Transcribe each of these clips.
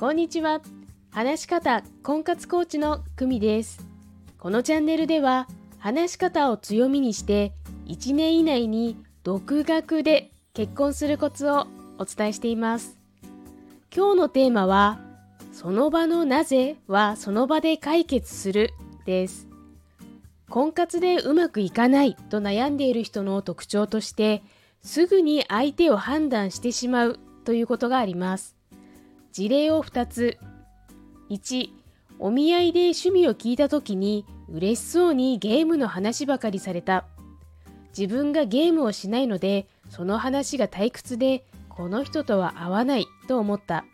こんにちは。話し方婚活コーチの久美です。このチャンネルでは話し方を強みにして1年以内に独学で結婚するコツをお伝えしています。今日のテーマはその場のなぜはその場で解決するです。婚活でうまくいかないと悩んでいる人の特徴としてすぐに相手を判断してしまうということがあります。事例を2つ。1お見合いで趣味を聞いた時に嬉しそうにゲームの話ばかりされた。自分がゲームをしないのでその話が退屈でこの人とは合わないと思った。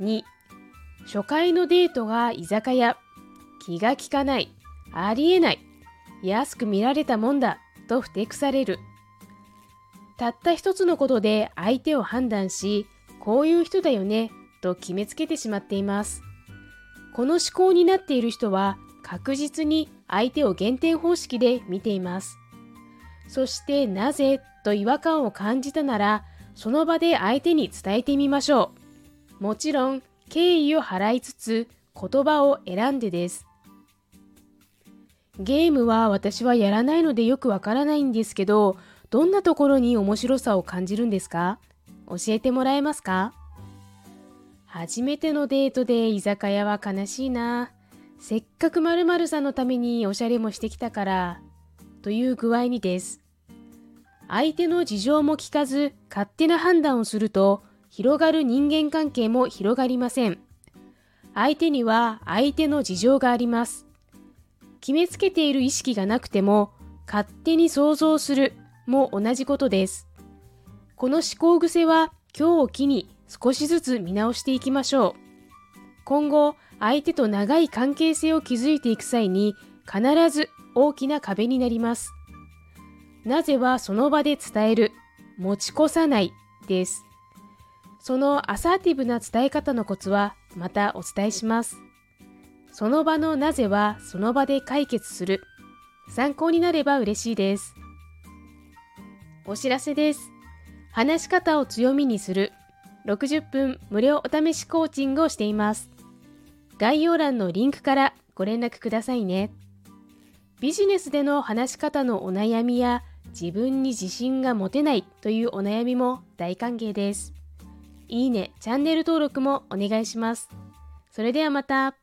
2初回のデートが居酒屋。気が利かない。ありえない。安く見られたもんだ。とふてくされる。たった一つのことで相手を判断しこういう人だよねと決めつけてしまっています。この思考になっている人は確実に相手を減点方式で見ています。そしてなぜと違和感を感じたならその場で相手に伝えてみましょう。もちろん敬意を払いつつ言葉を選んでです。ゲームは私はやらないのでよくわからないんですけどどんなところに面白さを感じるんですか？教えてもらえますか？初めてのデートで居酒屋は悲しいな。せっかく〇〇さんのためにおしゃれもしてきたから、という具合にです。相手の事情も聞かず勝手な判断をすると広がる人間関係も広がりません。相手には相手の事情があります。決めつけている意識がなくても勝手に想像するも同じことです。この思考癖は今日を機に少しずつ見直していきましょう。今後、相手と長い関係性を築いていく際に必ず大きな壁になります。なぜはその場で伝える、持ち越さないです。そのアサーティブな伝え方のコツはまたお伝えします。その場のなぜはその場で解決する。参考になれば嬉しいです。お知らせです。話し方を強みにする60分無料お試しコーチングをしています。概要欄のリンクからご連絡くださいね。ビジネスでの話し方のお悩みや自分に自信が持てないというお悩みも大歓迎です。いいね、チャンネル登録もお願いします。それではまた。